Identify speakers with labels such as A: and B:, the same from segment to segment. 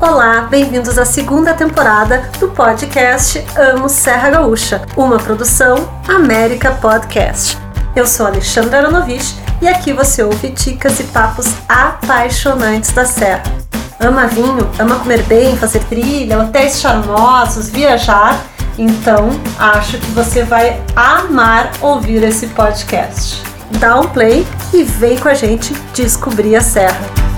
A: Olá, bem-vindos à segunda temporada do podcast Amo Serra Gaúcha, uma produção América Podcast. Eu sou Alexandra Aronovich e aqui você ouve dicas e papos apaixonantes da Serra. Ama vinho, ama comer bem, fazer trilha, hotéis charmosos, viajar? Então acho que você vai amar ouvir esse podcast. Dá um play e vem com a gente descobrir a Serra.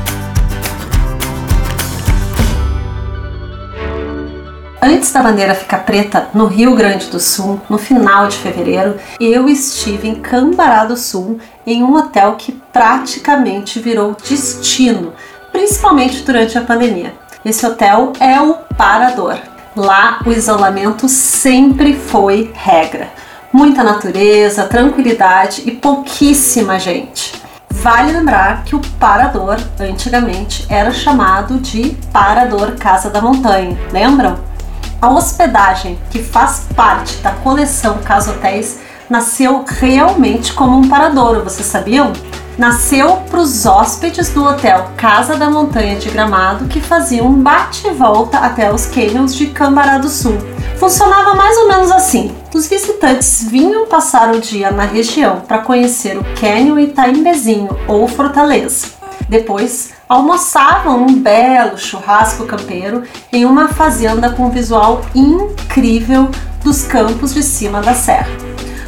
A: Antes da bandeira ficar preta no Rio Grande do Sul, no final de fevereiro, eu estive em Cambará do Sul, em um hotel que praticamente virou destino, principalmente durante a pandemia. Esse hotel é o Parador. Lá o isolamento sempre foi regra. Muita natureza, tranquilidade e pouquíssima gente. Vale lembrar que o Parador, antigamente, era chamado de Parador Casa da Montanha, lembram? A hospedagem, que faz parte da coleção Casa Hotéis, nasceu realmente como um paradouro, vocês sabiam? Nasceu para os hóspedes do hotel Casa da Montanha de Gramado que faziam um bate e volta até os canyons de Cambará do Sul. Funcionava mais ou menos assim: os visitantes vinham passar o dia na região para conhecer o Canyon Itaimbezinho ou Fortaleza. Depois, almoçavam um belo churrasco campeiro em uma fazenda com visual incrível dos campos de cima da serra.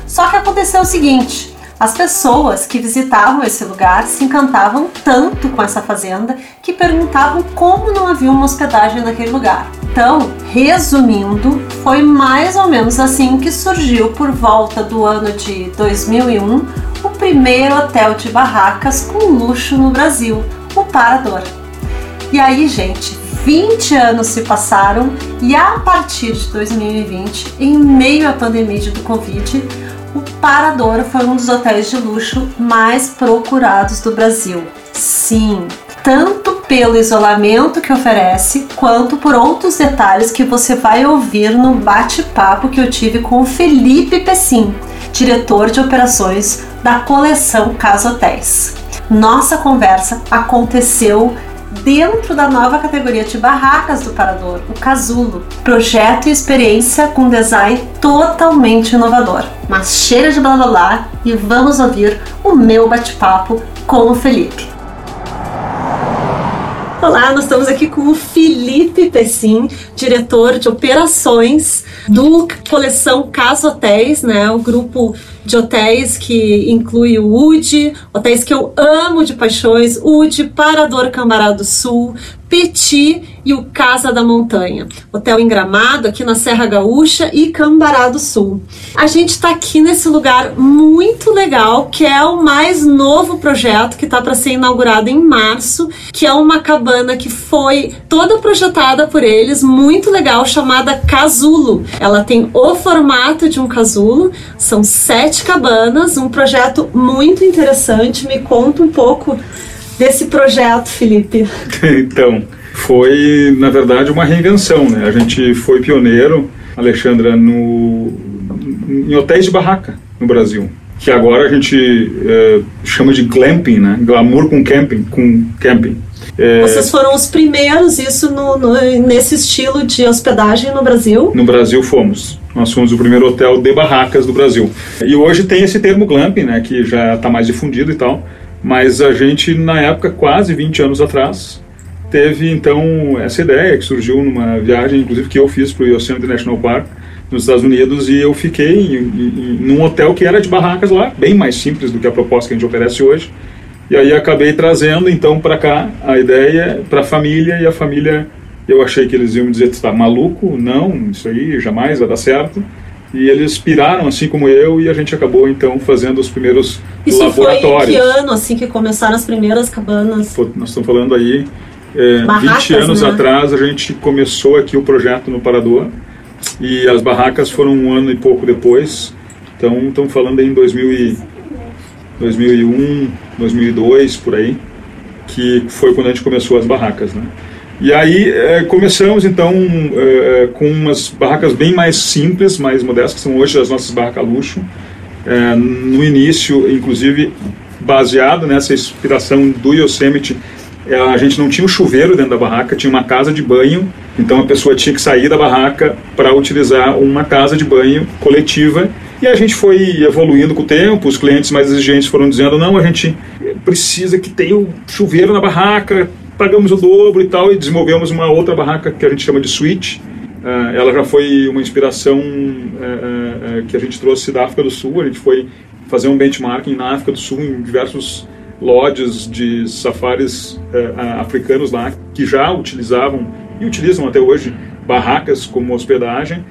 A: Só que aconteceu o seguinte: as pessoas que visitavam esse lugar se encantavam tanto com essa fazenda que perguntavam como não havia uma hospedagem naquele lugar. Então, resumindo, foi mais ou menos assim que surgiu por volta do ano de 2001 o primeiro hotel de barracas com luxo no Brasil, o Parador. E aí, gente, 20 anos se passaram e a partir de 2020, em meio à pandemia do Covid, o Parador foi um dos hotéis de luxo mais procurados do Brasil. Sim, tanto pelo isolamento que oferece, quanto por outros detalhes que você vai ouvir no bate-papo que eu tive com o Felipe Pessim, diretor de operações da coleção Casa Hotéis. Nossa conversa aconteceu dentro da nova categoria de barracas do Parador, o Casulo, projeto e experiência com design totalmente inovador. Mas cheira de blá blá blá e vamos ouvir o meu bate-papo com o Felipe. Olá, nós estamos aqui com o Felipe Pessim, diretor de operações do coleção Casa Hotéis, né? O grupo de hotéis que inclui o UD, hotéis que eu amo de paixões, UD, Parador Cambará do Sul, Petit e o Casa da Montanha. Hotel em Gramado, aqui na Serra Gaúcha e Cambará do Sul. A gente está aqui nesse lugar muito legal, que é o mais novo projeto que está para ser inaugurado em março, que é uma cabana que foi toda projetada por eles, muito legal, chamada Casulo. Ela tem o formato de um casulo, são sete cabanas, um projeto muito interessante. Me conta um pouco desse projeto, Felipe?
B: então, foi na verdade uma reinvenção, né? A gente foi pioneiro, Alexandra, no, em hotéis de barraca no Brasil, que agora a gente é, chama de glamping, né? Glamour com camping, com camping.
A: É, Vocês foram os primeiros isso no, no, nesse estilo de hospedagem no Brasil?
B: No Brasil fomos. Nós fomos o primeiro hotel de barracas do Brasil. E hoje tem esse termo glamping, né? Que já está mais difundido e tal mas a gente, na época, quase 20 anos atrás, teve então essa ideia que surgiu numa viagem, inclusive que eu fiz para o Yosemite National Park, nos Estados Unidos, e eu fiquei em, em, num hotel que era de barracas lá, bem mais simples do que a proposta que a gente oferece hoje. E aí acabei trazendo então para cá a ideia para a família, e a família, eu achei que eles iam me dizer: está maluco? Não, isso aí jamais vai dar certo e eles piraram assim como eu e a gente acabou então fazendo os primeiros
A: Isso
B: laboratórios.
A: Isso foi que ano assim que começaram as primeiras cabanas?
B: Nós estamos falando aí é, barracas, 20 anos né? atrás a gente começou aqui o projeto no Parador e as barracas foram um ano e pouco depois. Então estamos falando aí em 2000 e, 2001, 2002 por aí que foi quando a gente começou as barracas, né? E aí é, começamos então é, com umas barracas bem mais simples, mais modestas, que são hoje as nossas barracas luxo. É, no início, inclusive, baseado nessa inspiração do Yosemite a gente não tinha um chuveiro dentro da barraca, tinha uma casa de banho, então a pessoa tinha que sair da barraca para utilizar uma casa de banho coletiva. E a gente foi evoluindo com o tempo, os clientes mais exigentes foram dizendo: não, a gente precisa que tenha um chuveiro na barraca, pagamos o dobro e tal, e desenvolvemos uma outra barraca que a gente chama de suíte. Uh, ela já foi uma inspiração uh, uh, que a gente trouxe da África do Sul, a gente foi fazer um benchmarking na África do Sul em diversos lodges de safaris africanos lá que já utilizavam e utilizam até hoje barracas como hospedagem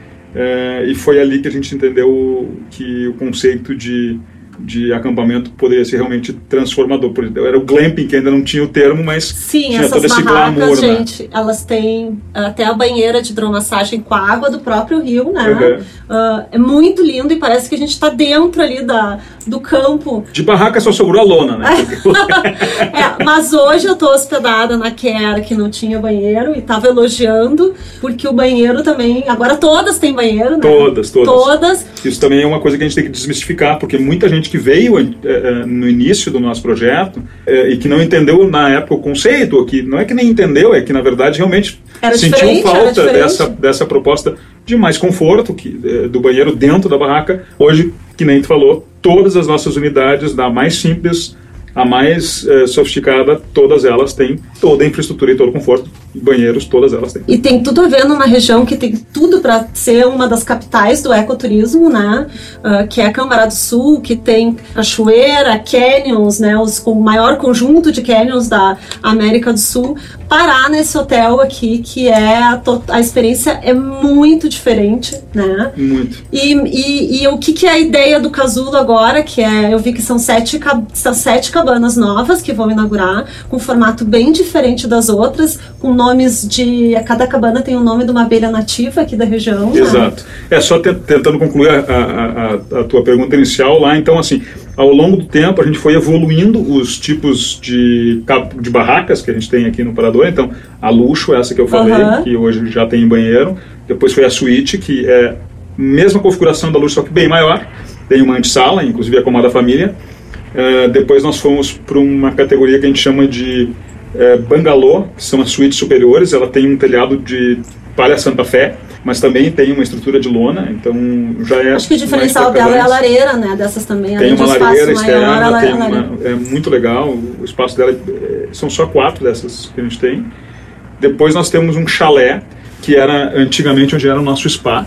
B: e foi ali que a gente entendeu que o conceito de de acampamento poderia ser realmente transformador. Era o glamping, que ainda não tinha o termo, mas
A: Sim,
B: tinha
A: essas
B: todo esse
A: barracas,
B: glamour, né?
A: gente, elas têm até a banheira de hidromassagem com a água do próprio rio, né?
B: Uhum.
A: Uh, é muito lindo e parece que a gente está dentro ali da, do campo.
B: De barraca só sobrou a lona, né?
A: é, mas hoje eu estou hospedada na Care, que não tinha banheiro, e estava elogiando, porque o banheiro também... Agora todas têm banheiro, né?
B: Todas, todas.
A: Todas.
B: Isso também é uma coisa que a gente tem que desmistificar, porque muita gente que veio é, no início do nosso projeto é, e que não entendeu na época o conceito, que não é que nem entendeu, é que na verdade realmente
A: era
B: sentiu falta dessa, dessa proposta de mais conforto que, é, do banheiro dentro da barraca. Hoje, que nem tu falou, todas as nossas unidades, da mais simples a mais sofisticada, todas elas têm toda a infraestrutura e todo o conforto, banheiros, todas elas têm.
A: E tem tudo a ver numa região que tem tudo para ser uma das capitais do ecoturismo, né? Uh, que é a Câmara do Sul, que tem cachoeira, canyons, né? Os, o maior conjunto de canyons da América do Sul. Parar nesse hotel aqui, que é a, a experiência é muito diferente, né?
B: Muito.
A: E, e, e, o que, que é a ideia do casulo agora, que é, eu vi que são sete, são sete cabanas novas que vão inaugurar, com um formato bem diferente das outras, com nomes de. Cada cabana tem o nome de uma abelha nativa aqui da região.
B: Né? Exato. Né? É só tentando concluir a, a, a, a, tua pergunta inicial lá. Então, assim, ao longo do tempo a gente foi evoluindo os tipos de, de barracas que a gente tem aqui no Parador. Então, a luxo, essa que eu falei, uhum. que hoje já tem banheiro. Depois foi a suíte, que é mesma configuração da luxo, só que bem maior. Tem uma antessala, inclusive a comada família. Uh, depois nós fomos para uma categoria que a gente chama de uh, bangalô, que são as suítes superiores. Ela tem um telhado de palha Santa Fé, mas também tem uma estrutura de lona, então já é.
A: Acho que o diferencial dela é a lareira, né? Dessas também.
B: Tem uma lareira externa, maior, tem uma, é muito legal. O espaço dela é, são só quatro dessas que a gente tem. Depois nós temos um chalé que era antigamente onde era o nosso spa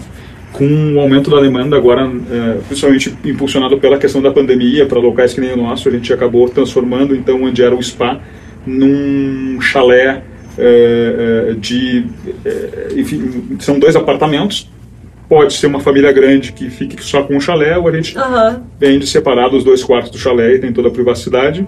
B: com o aumento da demanda agora, é, principalmente impulsionado pela questão da pandemia, para locais que nem o nosso, a gente acabou transformando então onde era o spa num chalé é, é, de, é, enfim, são dois apartamentos. Pode ser uma família grande que fique só com um chalé, ou a gente uhum. vende separado os dois quartos do chalé e tem toda a privacidade.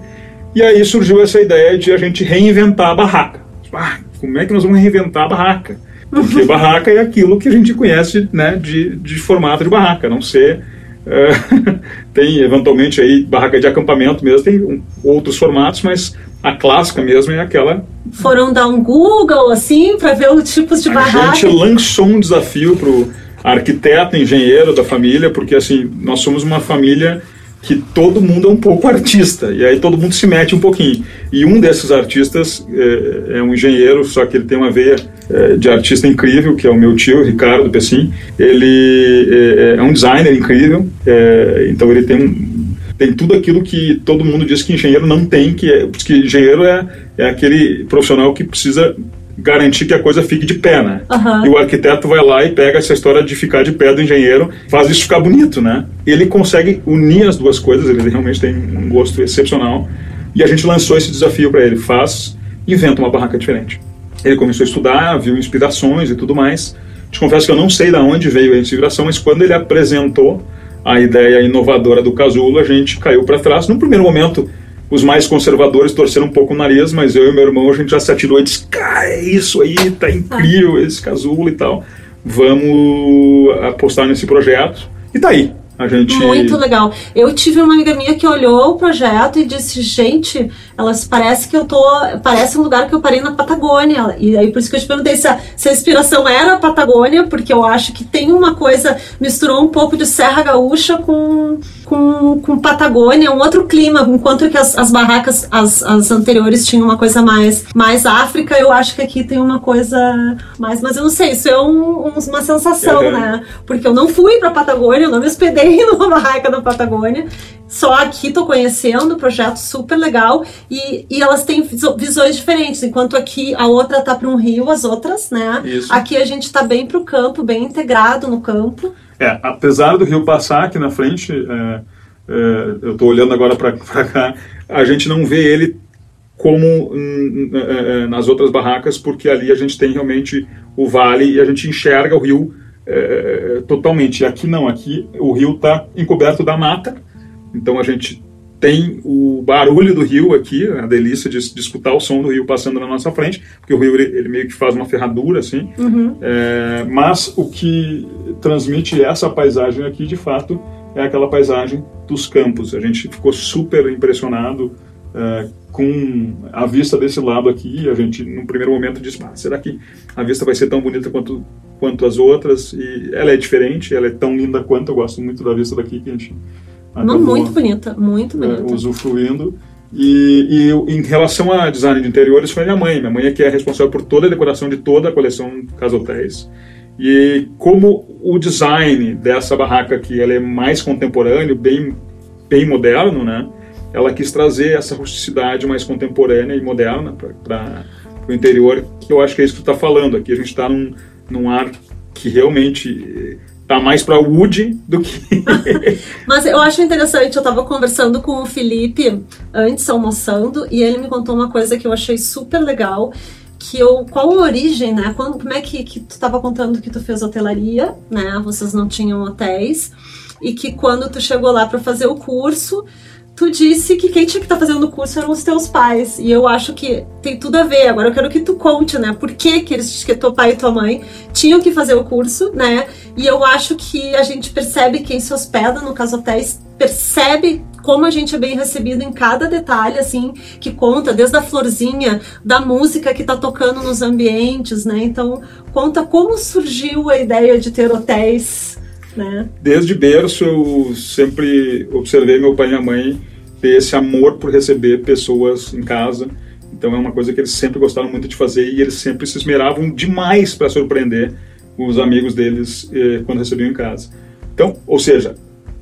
B: E aí surgiu essa ideia de a gente reinventar a barraca. Ah, como é que nós vamos reinventar a barraca? Porque barraca é aquilo que a gente conhece né, de, de formato de barraca, não ser. Uh, tem eventualmente aí barraca de acampamento mesmo, tem um, outros formatos, mas a clássica mesmo é aquela.
A: Foram dar um Google assim para ver os tipos de
B: a
A: barraca.
B: A gente lançou um desafio para o arquiteto, engenheiro da família, porque assim nós somos uma família que todo mundo é um pouco artista, e aí todo mundo se mete um pouquinho. E um desses artistas é, é um engenheiro, só que ele tem uma veia é, de artista incrível, que é o meu tio, Ricardo Pessim. Ele é, é um designer incrível, é, então ele tem um, tem tudo aquilo que todo mundo diz que engenheiro não tem, que, é, que engenheiro é, é aquele profissional que precisa garantir que a coisa fique de pé, né? Uhum. E o arquiteto vai lá e pega essa história de ficar de pé do engenheiro, faz isso ficar bonito, né? Ele consegue unir as duas coisas, ele realmente tem um gosto excepcional. E a gente lançou esse desafio para ele, faz, inventa uma barraca diferente. Ele começou a estudar, viu inspirações e tudo mais. Te confesso que eu não sei de onde veio a inspiração, mas quando ele apresentou a ideia inovadora do casulo, a gente caiu para trás. No primeiro momento, os mais conservadores torceram um pouco o nariz, mas eu e meu irmão a gente já se atirou e disse: Cara, é isso aí, tá incrível esse casulo e tal. Vamos apostar nesse projeto. E tá aí. Gente...
A: Muito legal. Eu tive uma amiga minha que olhou o projeto e disse, gente, elas parece que eu tô. Parece um lugar que eu parei na Patagônia. E aí por isso que eu te perguntei se a, se a inspiração era a Patagônia, porque eu acho que tem uma coisa, misturou um pouco de Serra Gaúcha com, com, com Patagônia, um outro clima, enquanto que as, as barracas, as, as anteriores tinham uma coisa mais, mais África, eu acho que aqui tem uma coisa mais, mas eu não sei, isso é um, um, uma sensação, uhum. né? Porque eu não fui pra Patagônia, eu não me hospedei numa barraca da Patagônia, só aqui tô conhecendo, projeto super legal, e, e elas têm visões diferentes, enquanto aqui a outra tá para um rio, as outras, né? Isso. Aqui a gente tá bem pro campo, bem integrado no campo.
B: É, apesar do rio passar aqui na frente, é, é, eu estou olhando agora para cá, a gente não vê ele como hum, é, é, nas outras barracas, porque ali a gente tem realmente o vale e a gente enxerga o rio é, totalmente. Aqui não, aqui o rio está encoberto da mata, então a gente tem o barulho do rio aqui, a delícia de, de, escutar o som do rio passando na nossa frente, porque o rio ele, ele meio que faz uma ferradura assim. Uhum. É, mas o que transmite essa paisagem aqui, de fato, é aquela paisagem dos campos. A gente ficou super impressionado é, com a vista desse lado aqui. A gente, no primeiro momento, disse: ah, será que a vista vai ser tão bonita quanto quanto as outras? E ela é diferente, ela é tão linda quanto. Eu gosto muito da vista daqui que a gente
A: não, muito bonita, muito é, bonita.
B: É, usufruindo. E, e, em relação a design de interiores, foi minha mãe. Minha mãe é que é responsável por toda a decoração de toda a coleção Casa Hotéis. E como o design dessa barraca aqui ela é mais contemporâneo, bem, bem moderno, né? Ela quis trazer essa rusticidade mais contemporânea e moderna para o interior, que eu acho que é isso que tu está falando. Aqui a gente está num, num ar que realmente tá mais para Wood do que.
A: Mas eu acho interessante, eu tava conversando com o Felipe antes, almoçando, e ele me contou uma coisa que eu achei super legal. Que eu, qual a origem, né? Quando, como é que, que tu tava contando que tu fez hotelaria, né? Vocês não tinham hotéis. E que quando tu chegou lá para fazer o curso, tu disse que quem tinha que estar tá fazendo o curso eram os teus pais. E eu acho que tem tudo a ver. Agora eu quero que tu conte, né? Por que, que eles, que teu pai e tua mãe tinham que fazer o curso, né? E eu acho que a gente percebe quem se hospeda no caso hotéis percebe como a gente é bem recebido em cada detalhe, assim, que conta, desde a florzinha, da música que tá tocando nos ambientes, né? Então, conta como surgiu a ideia de ter hotéis né?
B: Desde berço eu sempre observei meu pai e minha mãe ter esse amor por receber pessoas em casa. Então é uma coisa que eles sempre gostaram muito de fazer e eles sempre se esmeravam demais para surpreender os amigos deles eh, quando recebiam em casa. Então, ou seja,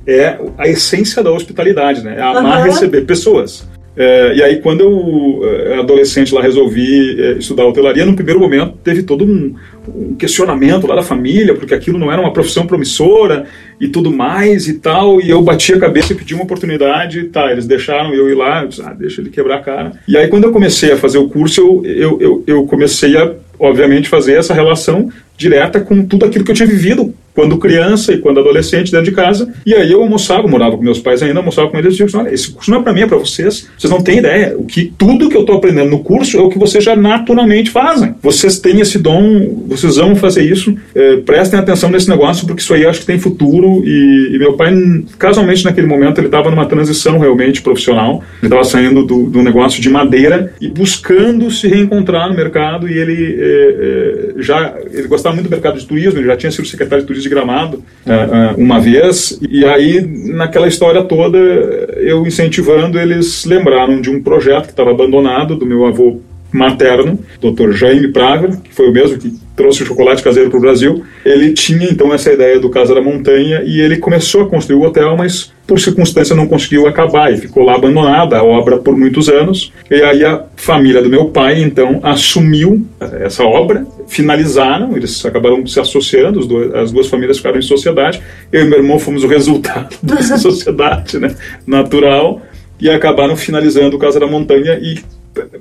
B: é a essência da hospitalidade, né? É amar uhum. receber pessoas. É, e aí, quando eu, é, adolescente lá, resolvi é, estudar hotelaria, no primeiro momento teve todo um, um, questionamento lá da família, porque aquilo não era uma profissão promissora e tudo mais e tal. E eu bati a cabeça e pedi uma oportunidade. Tá, eles deixaram eu ir lá, eu disse, ah, deixa ele quebrar a cara. E aí, quando eu comecei a fazer o curso, eu, eu, eu, eu comecei a, obviamente, fazer essa relação direta com tudo aquilo que eu tinha vivido quando criança e quando adolescente dentro de casa. E aí eu almoçava, morava com meus pais ainda, almoçava com eles e dizia, olha, esse curso não é para mim, é para vocês. Vocês não têm ideia. O que tudo que eu estou aprendendo no curso é o que vocês já naturalmente fazem. Vocês têm esse dom, vocês vão fazer isso. É, prestem atenção nesse negócio porque isso aí acho que tem futuro. E, e meu pai, casualmente naquele momento, ele estava numa transição realmente profissional. Ele estava saindo do, do negócio de madeira e buscando se reencontrar no mercado. E ele é, é, já ele gostava muito do mercado de turismo. Ele já tinha sido secretário de turismo de Gramado uh, uma vez, e aí naquela história toda eu incentivando, eles lembraram de um projeto que estava abandonado do meu avô materno, Dr. Jaime Praga, que foi o mesmo que trouxe o chocolate caseiro para o Brasil. Ele tinha então essa ideia do Casa da Montanha e ele começou a construir o hotel, mas por circunstância não conseguiu acabar e ficou lá abandonada a obra por muitos anos. E aí a família do meu pai então assumiu essa obra, finalizaram, eles acabaram se associando, as duas famílias ficaram em sociedade. Eu e meu irmão fomos o resultado dessa sociedade né, natural e acabaram finalizando o Casa da Montanha e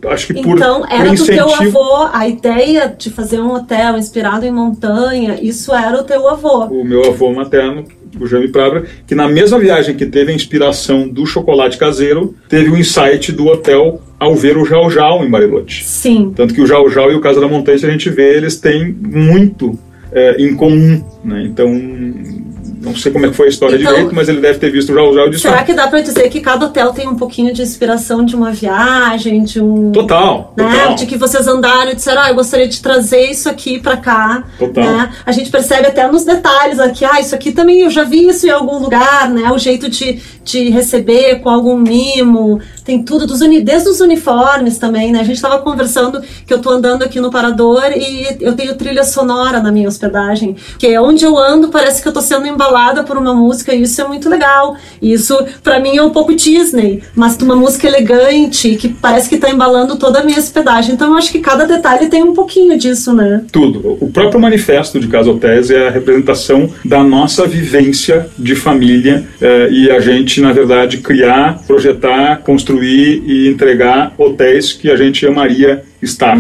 B: acho que por
A: Então, era do teu avô, a ideia de fazer um hotel inspirado em montanha, isso era o teu avô.
B: O meu avô materno, o Jaime Prabra, que na mesma viagem que teve a inspiração do chocolate caseiro, teve o insight do hotel ao ver o Jau Jau em Bariloche.
A: Sim.
B: Tanto que o Jau Jau e o Casa da Montanha, se a gente vê, eles têm muito é, em comum, né? Então, não sei como é que foi a história
A: Então-
B: direito, mas ele deve ter visto já o já o
A: Será que dá pra dizer que cada hotel tem um pouquinho de inspiração de uma viagem, de um.
B: Total,
A: Né?
B: total.
A: De que vocês andaram e disseram, ah, eu gostaria de trazer isso aqui pra cá.
B: Total.
A: Né? A gente percebe até nos detalhes aqui, ah, isso aqui também eu já vi isso em algum lugar, né? O jeito de, de receber com algum mimo, tem tudo, dos uni, desde os uniformes também, né? A gente tava conversando que eu tô andando aqui no Parador e eu tenho trilha sonora na minha hospedagem, que é onde eu ando parece que eu tô sendo embalada por uma música e isso é muito legal. Isso pra mim é um pouco Disney, mas uma música elegante que parece que tá embalando toda a minha hospedagem. Então eu acho que cada detalhe tem um pouquinho disso, né?
B: Tudo. O próprio manifesto de Casa Hotéis é a representação da nossa vivência de família eh, e a gente, na verdade, criar, projetar, construir e entregar hotéis que a gente amaria estar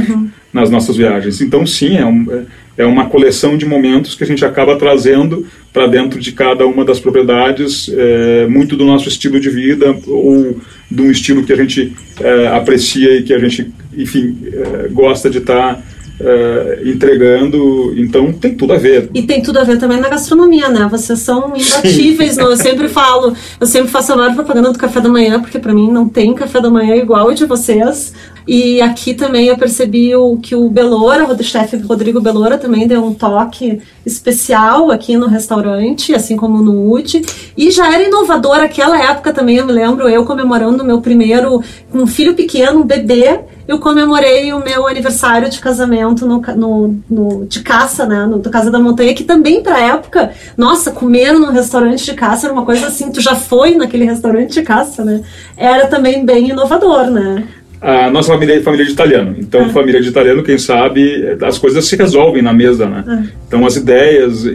B: nas nossas viagens. Então, sim, é, um, é uma coleção de momentos que a gente acaba trazendo para dentro de cada uma das propriedades, eh, muito do nosso estilo de vida ou de um estilo que a gente eh, aprecia e que a gente, enfim, eh, gosta de estar eh, entregando, então tem tudo a ver.
A: E tem tudo a ver também na gastronomia, né? Vocês são imbatíveis, no- eu sempre falo, eu sempre faço a maior propaganda do café da manhã, porque pra mim não tem café da manhã igual o de vocês. E aqui também eu percebi o, que o Belora, o chefe Rodrigo Belora, também deu um toque especial aqui no restaurante, assim como no UD. E já era inovador aquela época também, eu me lembro, eu comemorando meu primeiro, com um filho pequeno, um bebê, eu comemorei o meu aniversário de casamento no, no, no- de caça, né? No, do Casa da Montanha, que também pra época, nossa, comer num restaurante de caça era uma coisa assim, tu já foi naquele restaurante de caça, né? Era também bem inovador, né?
B: A nossa família é família de italiano, então família de italiano, quem sabe, as coisas se resolvem na mesa, né? Então as ideias e,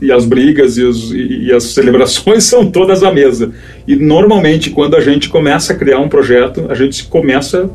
B: e- e as brigas e, os- e- e as celebrações são todas à mesa. E normalmente quando a gente começa a criar um projeto, a gente começa a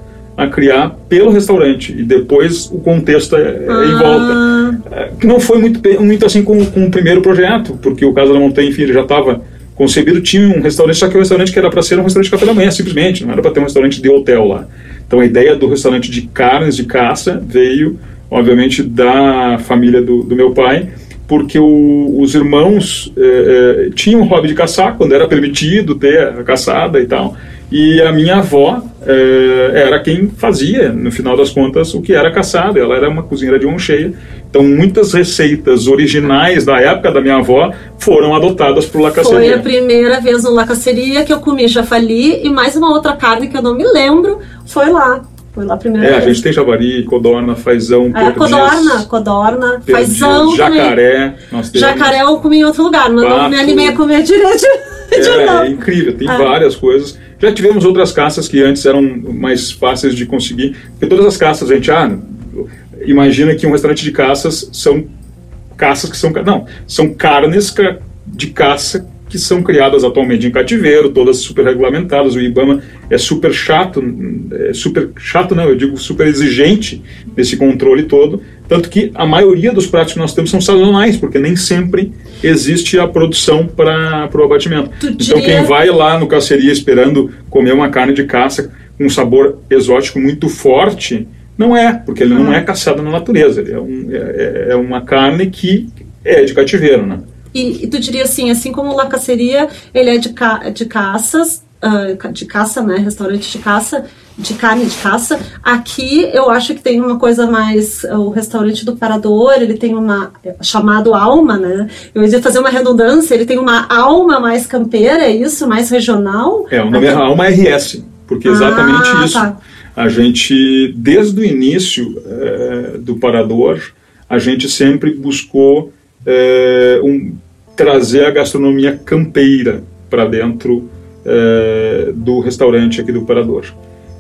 B: criar pelo restaurante e depois o contexto é, é em volta. É, que não foi muito, muito assim com, com o primeiro projeto, porque o Casa da Montanha, enfim, ele já estava concebido, tinha um restaurante, só que o restaurante que era para ser um restaurante de café da manhã, simplesmente, não era para ter um restaurante de hotel lá. Então a ideia do restaurante de carnes de caça veio, obviamente, da família do, do meu pai, porque o- os irmãos eh, eh, tinham o hobby de caçar, quando era permitido ter a caçada e tal, e a minha avó eh, era quem fazia, no final das contas, o que era caçada. Ela era uma cozinheira de mão cheia. Então, muitas receitas originais da época da minha avó foram adotadas por La
A: Foi a primeira vez no La Caceria que eu comi jafali e mais uma outra carne que eu não me lembro, foi lá. Foi lá a primeira
B: É, a
A: vez.
B: gente tem javari, codorna, fazão,
A: É,
B: perdiz,
A: codorna, codorna,
B: perdiz,
A: fazão
B: jacaré.
A: Jacaré eu comi em outro lugar, mas não me animei a comer direito.
B: É, é incrível, tem
A: Ah.
B: várias coisas. Já tivemos outras caças que antes eram mais fáceis de conseguir. Porque todas as caças, a gente, ah, imagina que um restaurante de caças são caças que são. Não, são carnes ca- de caça que são criadas atualmente em cativeiro, todas super regulamentadas. O IBAMA é super chato, é super chato não, eu digo super exigente nesse controle todo. Tanto que a maioria dos pratos que nós temos são sazonais, porque nem sempre existe a produção para o abatimento.
A: Tu
B: Então quem vai lá no caceria esperando comer uma carne de caça com um sabor exótico muito forte, não é, porque ele não é caçado na natureza. Ele é, um- é- é uma carne que é de cativeiro, né?
A: E, e tu diria assim, assim como o La Caceria, ele é de, ca de caças, ah, ca- de caça, né? Restaurante de caça, de carne de caça. Aqui eu acho que tem uma coisa mais. O restaurante do Parador, ele tem uma. chamado alma, né? Eu ia fazer uma redundância, ele tem uma alma mais campeira, é isso? Mais regional?
B: É, o nome é
A: Aqui-
B: Alma RS, porque é exatamente
A: Ah,
B: isso.
A: tá.
B: A gente, desde o início eh, do Parador, a gente sempre buscou eh, um- trazer a gastronomia campeira para dentro eh, do restaurante aqui do Parador.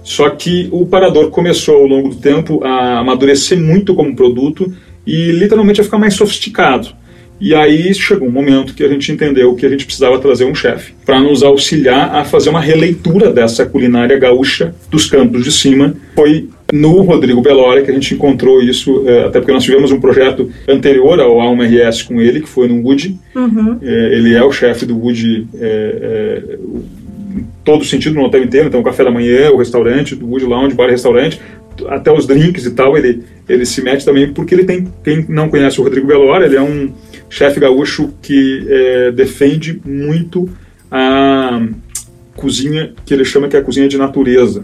B: Só que o Parador começou ao longo do tempo a amadurecer muito como produto e literalmente a ficar mais sofisticado. E aí chegou um momento que a gente entendeu que a gente precisava trazer um chefe para nos auxiliar a fazer uma releitura dessa culinária gaúcha dos campos de cima. Foi no Rodrigo Belora que a gente encontrou isso, eh, até porque nós tivemos um projeto anterior ao Alma RS com ele, que foi no Wood.
A: Uhum.
B: Eh, ele é o chefe do Wood eh, em todo sentido no hotel inteiro, então o café da manhã, o restaurante, do Wood Lounge, bar e restaurante, até os drinks e tal, ele, ele se mete também, porque ele tem, quem não conhece o Rodrigo Belora, ele é um chefe gaúcho que é, defende muito a cozinha que ele chama que é a cozinha de natureza.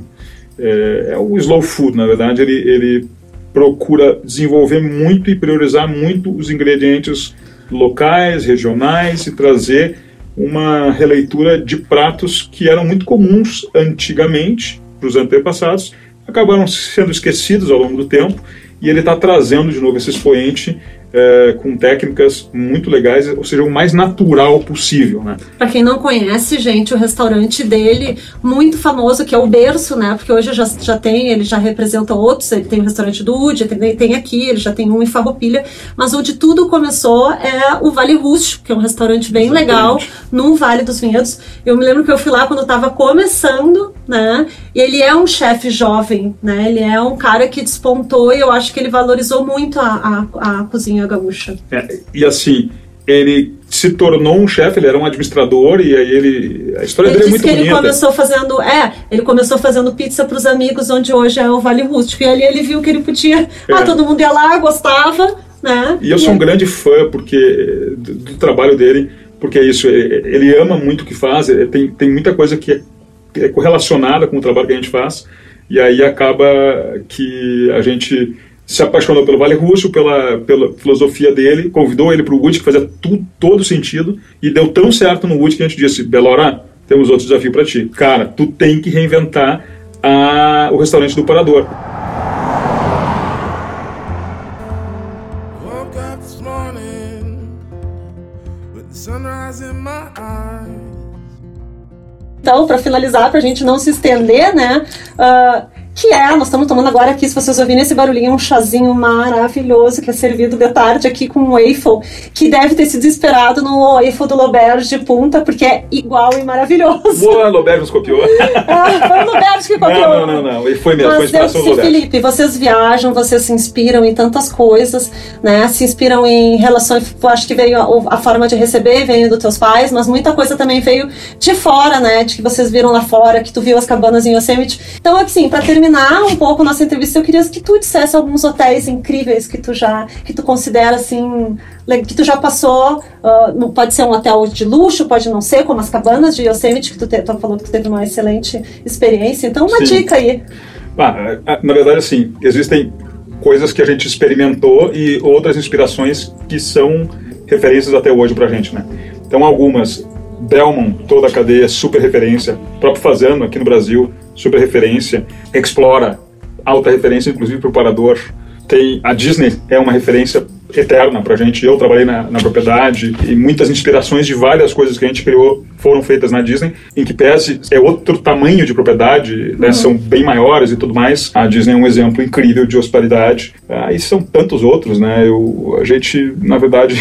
B: É, é o slow food, na verdade, ele, ele procura desenvolver muito e priorizar muito os ingredientes locais, regionais e trazer uma releitura de pratos que eram muito comuns antigamente para os antepassados, acabaram sendo esquecidos ao longo do tempo e ele está trazendo de novo esse expoente é, com técnicas muito legais, ou seja, o mais natural possível, né?
A: Para quem não conhece, gente, o restaurante dele, muito famoso, que é o Berço, né? Porque hoje já, já tem, ele já representa outros, ele tem o restaurante do Udi, tem, tem aqui, ele já tem um em Farroupilha, mas onde tudo começou é o Vale Rústico, que é um restaurante bem Exatamente. legal, no Vale dos Vinhedos. Eu me lembro que eu fui lá quando estava começando, né? E ele é um chefe jovem, né? Ele é um cara que despontou e eu acho que ele valorizou muito a, a, a cozinha gaúcha.
B: É, e assim, ele se tornou um chefe, ele era um administrador e aí ele a história
A: ele
B: dele é muito
A: que
B: bonita.
A: ele começou fazendo, é, ele começou fazendo pizza para os amigos onde hoje é o Vale Rústico e ali ele viu que ele podia, é. ah, todo mundo ia lá, gostava, né?
B: E eu sou um grande fã porque do, do, trabalho dele, porque é isso, ele ama muito o que faz, tem, tem muita coisa que é, é correlacionada com o trabalho que a gente faz e aí acaba que a gente se apaixonou pelo Vale Russo, pela, pela filosofia dele, convidou ele para o Wood, que fazia tudo, todo sentido, e deu tão certo no Wood que a gente disse, Belora, temos outro desafio para ti. Cara, tu tem que reinventar a, o restaurante do Parador.
A: Então, para finalizar, para a gente não se estender, né? Uh, que é, nós estamos tomando agora aqui, se vocês ouvirem esse barulhinho, um chazinho maravilhoso que é servido de tarde aqui com um waffle, que deve ter se desesperado no waffle do Loberge de Punta, porque é igual e maravilhoso.
B: Boa, Loberge nos copiou.
A: ah, foi o Loberge que copiou.
B: Não, não, não, não. foi mesmo, Mas foi inspiração
A: do Felipe, vocês viajam, vocês se inspiram em tantas coisas, né? Se inspiram em relações, acho que veio a, a forma de receber, veio dos teus pais, mas muita coisa também veio de fora, né? De que vocês viram lá fora, que tu viu as cabanas em Yosemite. Então, assim, para terminar terminar um pouco nossa entrevista, eu queria que tu dissesse alguns hotéis incríveis que tu já, que tu considera assim, que tu já passou. Uh, pode ser um hotel de luxo, pode não ser, como as cabanas de Yosemite, que tu, te, tu falou que tu teve uma excelente experiência. Então, uma Sim. dica aí.
B: Ah, na verdade, assim, existem coisas que a gente experimentou e outras inspirações que são referências até hoje pra gente, né? Então, algumas Belmont, toda a cadeia, super referência. O próprio Fazano, aqui no Brasil, super referência. Explora, alta referência, inclusive para o parador. Tem, a Disney é uma referência eterna para a gente. Eu trabalhei na, na, propriedade e muitas inspirações de várias coisas que a gente criou foram feitas na Disney, em que pese é outro tamanho de propriedade, né, uhum. são bem maiores e tudo mais. A Disney é um exemplo incrível de hospitalidade. Ah, e são tantos outros, né? Eu, a gente, na verdade,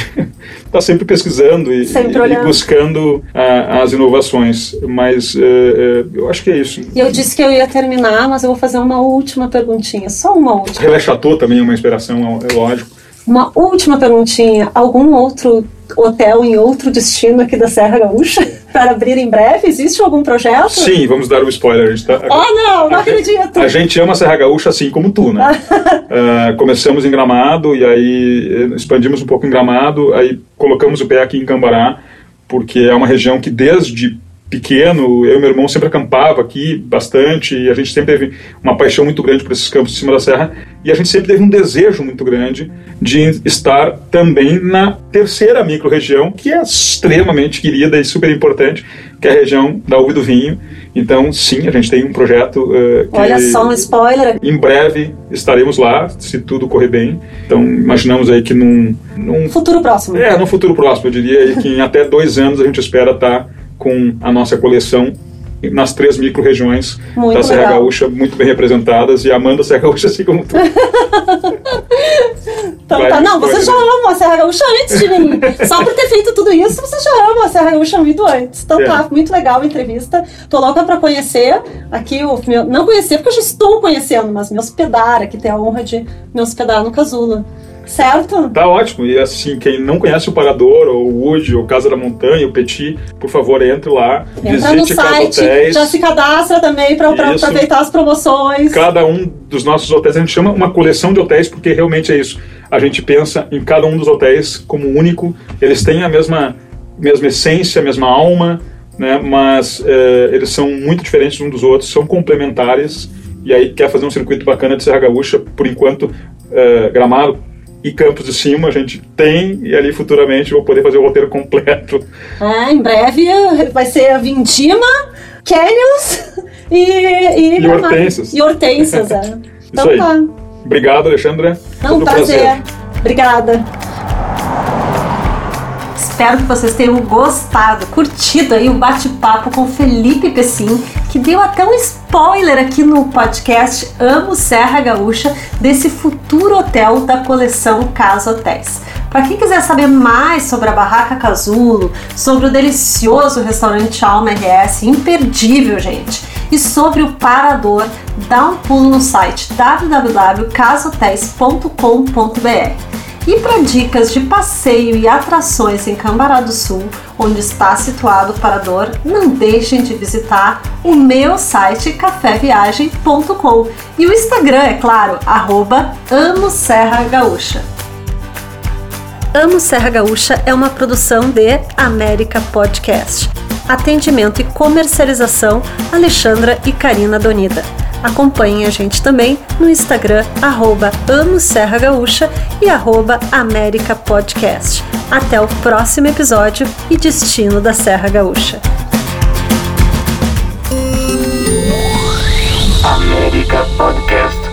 B: está sempre pesquisando e, sempre e, buscando ah, as inovações. Mas eh, eh, eu acho que é isso.
A: E eu disse que eu ia terminar, mas eu vou fazer uma última perguntinha, só uma última.
B: Relé Chateau também é uma inspiração, é lógico.
A: Uma última perguntinha: algum outro hotel em outro destino aqui da Serra Gaúcha para abrir em breve? Existe algum projeto?
B: Sim, vamos dar um spoiler. A gente tá...
A: Oh, não, não acredito!
B: A gente ama a Serra Gaúcha assim como tu, né? uh, começamos em Gramado e aí eh, expandimos um pouco em Gramado, aí colocamos o pé aqui em Cambará, porque é uma região que desde pequeno, eu e meu irmão sempre acampava aqui bastante, e a gente sempre teve uma paixão muito grande por esses campos de cima da serra, e a gente sempre teve um desejo muito grande de estar também na terceira micro-região, que é extremamente querida e super importante, que é a região da uva e do vinho. Então, sim, a gente tem um projeto uh,
A: que... Olha só um spoiler!
B: Em breve estaremos lá, se tudo correr bem. Então, imaginamos aí que num...
A: num futuro próximo.
B: É, num futuro próximo, eu diria que em até dois anos a gente espera estar com a nossa coleção nas três micro-regiões da Serra legal. Gaúcha, muito bem representadas, e amando a Serra Gaúcha assim como tu.
A: então tá, não, você já ama a Serra Gaúcha antes de mim. Só por ter feito tudo isso, você já ama a Serra Gaúcha muito antes. Então é. tá, muito legal a entrevista. Tô louca pra conhecer aqui, o meu, não conhecer porque eu já estou conhecendo, mas me hospedar, aqui ter a honra de me hospedar no Casula. Certo?
B: Tá ótimo. E assim, quem não conhece o Parador, ou o Wood, ou Casa da Montanha, o Petit, por favor, entre lá.
A: Entra visite no site, hotéis. já se cadastra também para aproveitar as promoções.
B: Cada um dos nossos hotéis, a gente chama uma coleção de hotéis, porque realmente é isso. a gente pensa em cada um dos hotéis como único. Eles têm a mesma, mesma essência, a mesma alma, né? mas é, eles são muito diferentes uns dos outros, são complementares. E aí quer fazer um circuito bacana de Serra Gaúcha, por enquanto, é, Gramado e Campos de Cima a gente tem, e ali futuramente vou poder fazer o roteiro completo.
A: É, em breve vai ser Vindima, Canyons e...
B: E, e hortênsias.
A: E hortênsias, é.
B: Então tá. Obrigado, Alexandra.
A: É um prazer. prazer. Obrigada. Espero que vocês tenham gostado, curtido aí o bate-papo com Felipe Pessim, que deu até um spoiler aqui no podcast Amo Serra Gaúcha desse futuro hotel da coleção Casa Hotéis. Para quem quiser saber mais sobre a Barraca Casulo, sobre o delicioso restaurante Alma RS, imperdível, gente, e sobre o Parador, dá um pulo no site www.casotéis.com.br. E para dicas de passeio e atrações em Cambará do Sul, onde está situado o Parador, não deixem de visitar o meu site caféviagem.com e o Instagram, é claro, arroba Amo Serra Gaúcha. Amo Serra Gaúcha é uma produção de América Podcast. Atendimento e comercialização Alexandra e Karina Donida. Acompanhem a gente também no Instagram, arroba Amo Serra Gaúcha e arroba América Podcast. Até o próximo episódio e Destino da Serra Gaúcha. América Podcast.